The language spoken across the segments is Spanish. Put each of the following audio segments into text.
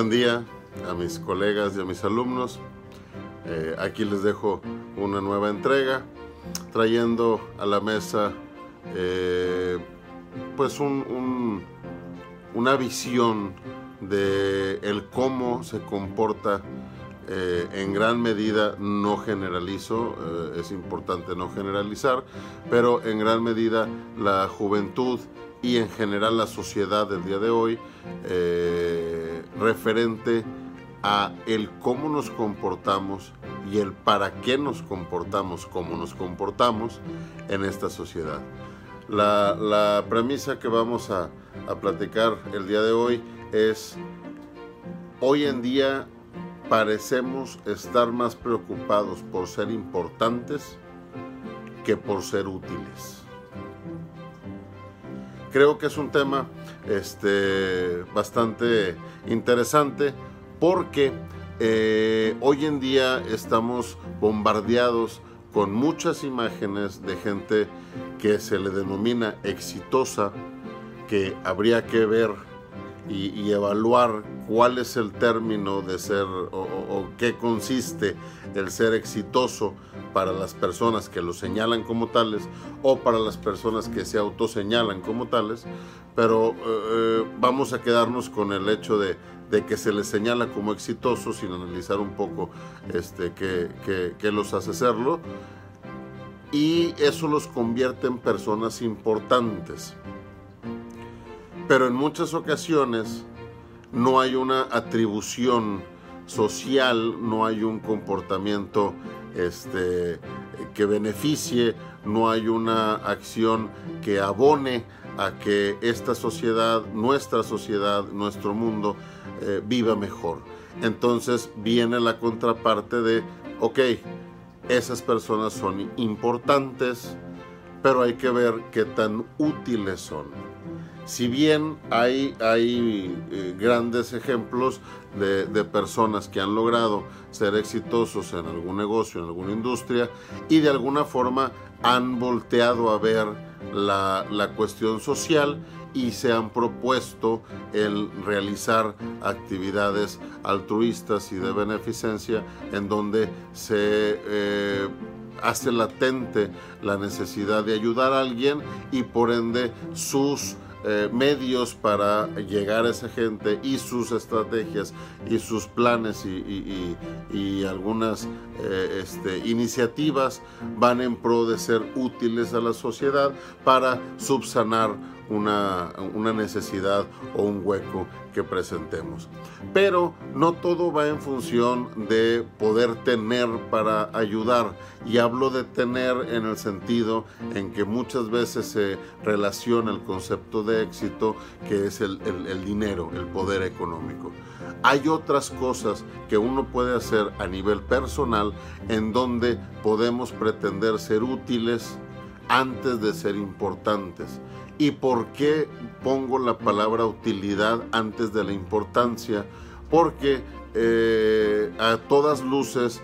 Buen día a mis colegas y a mis alumnos. Eh, aquí les dejo una nueva entrega trayendo a la mesa eh, pues un, una visión de el cómo se comporta eh, en gran medida no generalizo, es importante no generalizar, pero en gran medida la juventud y en general la sociedad del día de hoy referente a el cómo nos comportamos y el para qué nos comportamos, cómo nos comportamos en esta sociedad. La, premisa que vamos a, a platicar el día de hoy es, hoy en día parecemos estar más preocupados por ser importantes que por ser útiles. Creo que es un tema este, bastante interesante porque eh, hoy en día estamos bombardeados con muchas imágenes de gente que se le denomina exitosa, que habría que ver y, evaluar cuál es el término de ser o, qué consiste el ser exitoso para las personas que lo señalan como tales o para las personas que se autoseñalan como tales, pero eh, vamos a quedarnos con el hecho de, que se les señala como exitoso sin analizar un poco este, qué los hace serlo y eso los convierte en personas importantes. Pero en muchas ocasiones no hay una atribución social, no hay un comportamiento este, que beneficie, no hay una acción que abone a que esta sociedad, nuestra sociedad, nuestro mundo eh, viva mejor. Entonces viene la contraparte de, ok, esas personas son importantes, pero hay que ver qué tan útiles son si bien hay, hay eh, grandes ejemplos de, personas que han logrado ser exitosos en algún negocio, en alguna industria, y de alguna forma han volteado a ver la, la cuestión social y se han propuesto el realizar actividades altruistas y de beneficencia en donde se eh, hace latente la necesidad de ayudar a alguien y por ende sus eh, medios para llegar a esa gente y sus estrategias y sus planes y, algunas eh, este, iniciativas van en pro de ser útiles a la sociedad para subsanar una, una necesidad o un hueco que presentemos. Pero no todo va en función de poder tener para ayudar. Y hablo de tener en el sentido en que muchas veces se relaciona el concepto de éxito, que es el, el dinero, el poder económico. Hay otras cosas que uno puede hacer a nivel personal en donde podemos pretender ser útiles antes de ser importantes. ¿Y por qué pongo la palabra utilidad antes de la importancia? Porque eh, a todas luces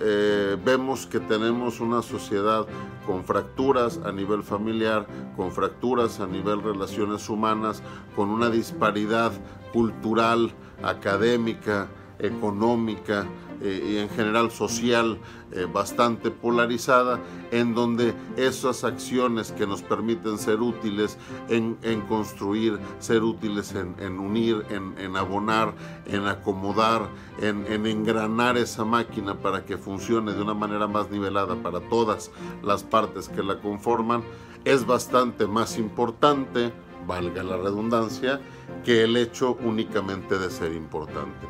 eh, vemos que tenemos una sociedad con fracturas a nivel familiar, con fracturas a nivel relaciones humanas, con una disparidad cultural, académica, económica, eh, y en general social eh, bastante polarizada, en donde esas acciones que nos permiten ser útiles en, construir, ser útiles en, unir, en, abonar, en acomodar, en, engranar esa máquina para que funcione de una manera más nivelada para todas las partes que la conforman, es bastante más importante, valga la redundancia, que el hecho únicamente de ser importante.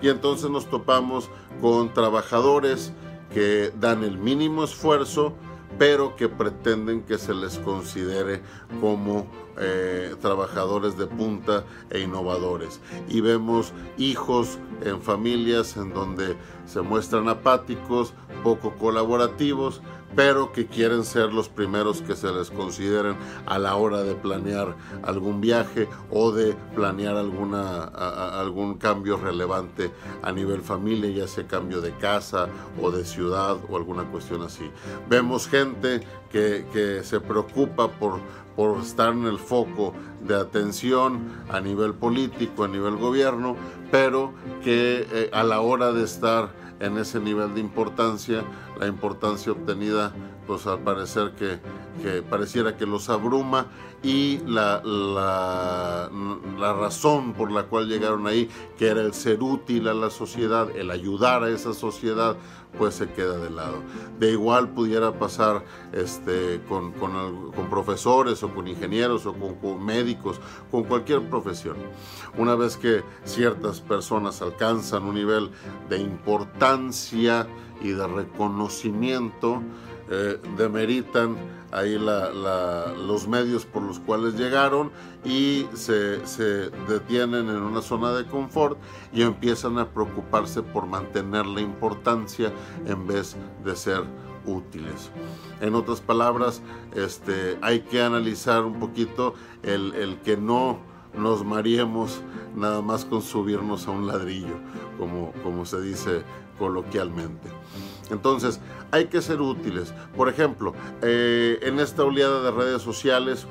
Y entonces nos topamos con trabajadores que dan el mínimo esfuerzo, pero que pretenden que se les considere como eh, trabajadores de punta e innovadores. Y vemos hijos en familias en donde se muestran apáticos, poco colaborativos, pero que quieren ser los primeros que se les consideren a la hora de planear algún viaje o de planear alguna, algún cambio relevante a nivel familia, ya sea cambio de casa o de ciudad o alguna cuestión así. Vemos gente que, que se preocupa por, por estar en el foco de atención a nivel político, a nivel gobierno, pero que eh, a la hora de estar en ese nivel de importancia, la importancia obtenida, pues al parecer que, pareciera que los abruma y la, la, razón por la cual llegaron ahí, que era el ser útil a la sociedad, el ayudar a esa sociedad, pues se queda de lado. De igual pudiera pasar este, con, profesores o con ingenieros o con, médicos, con cualquier profesión. Una vez que ciertas personas alcanzan un nivel de importancia y de reconocimiento, eh, demeritan ahí los medios por los cuales llegaron y se, detienen en una zona de confort y empiezan a preocuparse por mantener la importancia en vez de ser útiles. En otras palabras, este, hay que analizar un poquito el que no nos mariemos nada más con subirnos a un ladrillo, como, como se dice coloquialmente. Entonces, hay que ser útiles. Por ejemplo, eh, en esta oleada de redes sociales,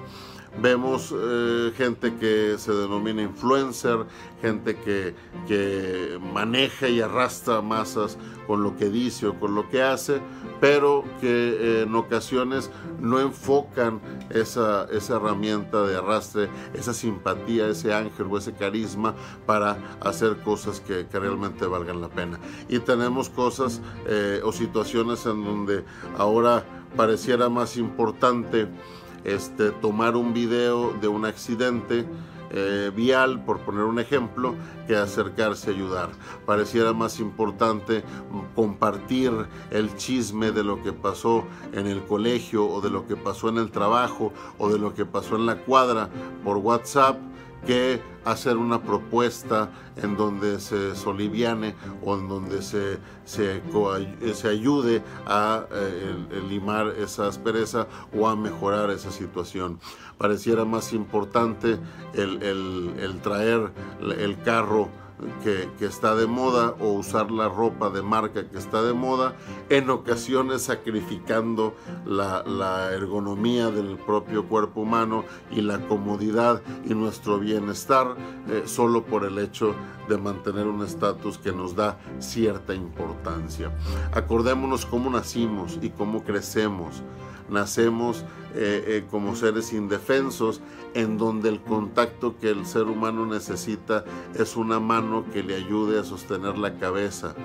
vemos eh, gente que se denomina influencer, gente que, que, maneja y arrastra masas con lo que dice o con lo que hace, pero que eh, en ocasiones no enfocan esa, esa, herramienta de arrastre, esa simpatía, ese ángel o ese carisma para hacer cosas que, realmente valgan la pena. Y tenemos cosas eh, o situaciones en donde ahora pareciera más importante este, tomar un video de un accidente eh, vial, por poner un ejemplo, que acercarse a ayudar. Pareciera más importante compartir el chisme de lo que pasó en el colegio o de lo que pasó en el trabajo o de lo que pasó en la cuadra por WhatsApp que hacer una propuesta en donde se soliviane o en donde se, se, se ayude a eh, limar esa aspereza o a mejorar esa situación. Pareciera más importante el, el traer el carro que, está de moda o usar la ropa de marca que está de moda, en ocasiones sacrificando la, ergonomía del propio cuerpo humano y la comodidad y nuestro bienestar eh, solo por el hecho de mantener un estatus que nos da cierta importancia. Acordémonos cómo nacimos y cómo crecemos. Nacemos eh, eh, como seres indefensos, en donde el contacto que el ser humano necesita es una mano que le ayude a sostener la cabeza,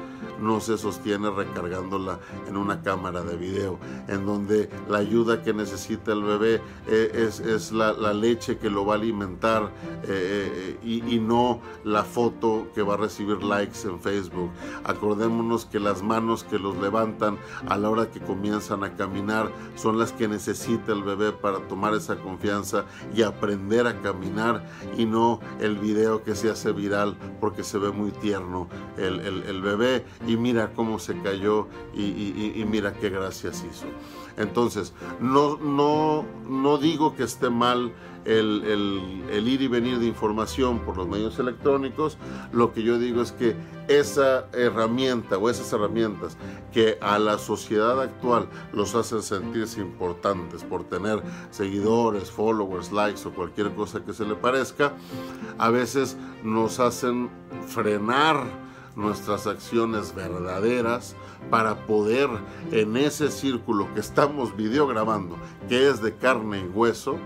no se sostiene recargándola en una cámara de video, en donde la ayuda que necesita el bebé eh, es, la, leche que lo va a alimentar y, y, no la foto que va a recibir likes en Facebook. Acordémonos que las manos que los levantan a la hora que comienzan a caminar son las que necesita el bebé para tomar esa confianza y aprender a caminar y no el video que se hace viral porque se ve muy tierno el, el, bebé mira cómo se cayó y, mira qué gracias hizo. Entonces, no, no, no digo que esté mal el, ir y venir de información por los medios electrónicos, lo que yo digo es que esa herramienta o esas herramientas que a la sociedad actual los hacen sentirse importantes por tener seguidores, followers, likes o cualquier cosa que se le parezca, a veces nos hacen frenar nuestras acciones verdaderas para poder en ese círculo que estamos videograbando, que es de carne y hueso,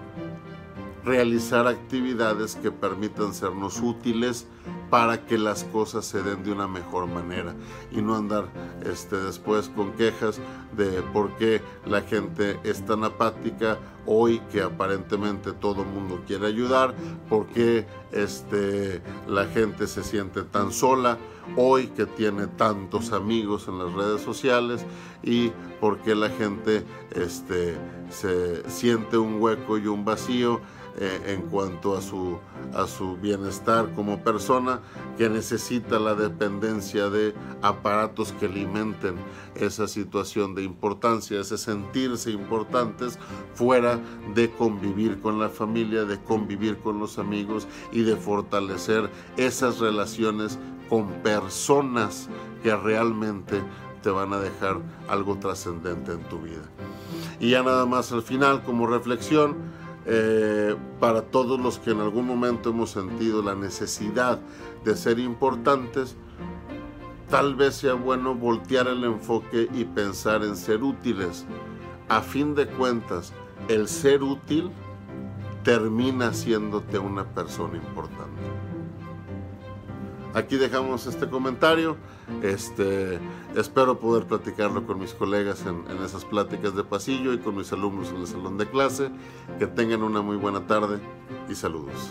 realizar actividades que permitan sernos útiles para que las cosas se den de una mejor manera y no andar este, después con quejas de por qué la gente es tan apática hoy que aparentemente todo mundo quiere ayudar, por qué este, la gente se siente tan sola, hoy que tiene tantos amigos en las redes sociales y por qué la gente este, se siente un hueco y un vacío eh, en cuanto a su, a su bienestar como persona que necesita la dependencia de aparatos que alimenten esa situación de importancia, ese sentirse importantes fuera de convivir con la familia, de convivir con los amigos y de fortalecer esas relaciones con personas que realmente te van a dejar algo trascendente en tu vida. Y ya nada más al final como reflexión, eh, para todos los que en algún momento hemos sentido la necesidad de ser importantes, tal vez sea bueno voltear el enfoque y pensar en ser útiles. A fin de cuentas, el ser útil termina haciéndote una persona importante. Aquí dejamos este comentario. Este, espero poder platicarlo con mis colegas en, en esas pláticas de pasillo y con mis alumnos en el salón de clase. Que tengan una muy buena tarde y saludos.